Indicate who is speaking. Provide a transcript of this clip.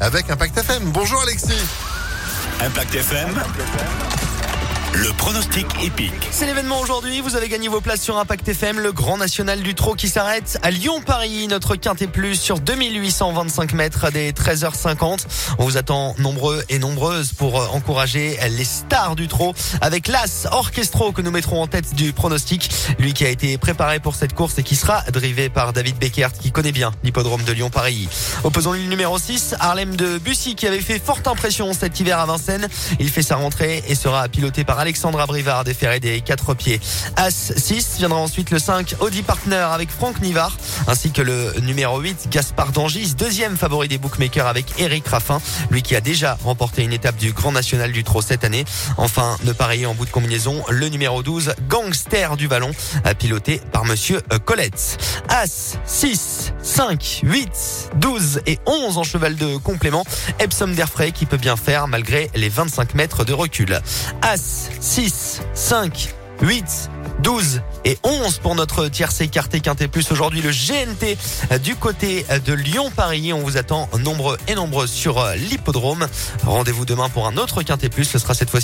Speaker 1: Avec Impact FM. Bonjour Alexis.
Speaker 2: Impact FM. Le pronostic épique.
Speaker 3: C'est l'événement aujourd'hui. Vous avez gagné vos places sur Impact FM, le grand national du trot qui s'arrête à Lyon-Paris. Notre quintet plus sur 2825 mètres des 13h50. On vous attend nombreux et nombreuses pour euh, encourager les stars du trot avec l'As Orchestro que nous mettrons en tête du pronostic. Lui qui a été préparé pour cette course et qui sera drivé par David Beckert qui connaît bien l'hippodrome de Lyon-Paris. Opposons le numéro 6, Harlem de Bussy qui avait fait forte impression cet hiver à Vincennes. Il fait sa rentrée et sera piloté par Alexandra Brivard déféré des quatre pieds. As 6 viendra ensuite le 5 Audi Partner avec Franck Nivard ainsi que le numéro 8 Gaspard Dangis, deuxième favori des bookmakers avec Eric Raffin, lui qui a déjà remporté une étape du Grand National du Trot cette année. Enfin, ne parier en bout de combinaison, le numéro 12 Gangster du Vallon piloté par monsieur Colette. As 6 5 8 12 et 11 en cheval de complément. Epsom d'Airfray qui peut bien faire malgré les 25 mètres de recul. As 6, 5, 8, 12 et 11 pour notre tierce écarté quintet plus aujourd'hui le GNT du côté de Lyon-Paris. On vous attend nombreux et nombreux sur l'hippodrome. Rendez-vous demain pour un autre quintet plus. Ce sera cette fois-ci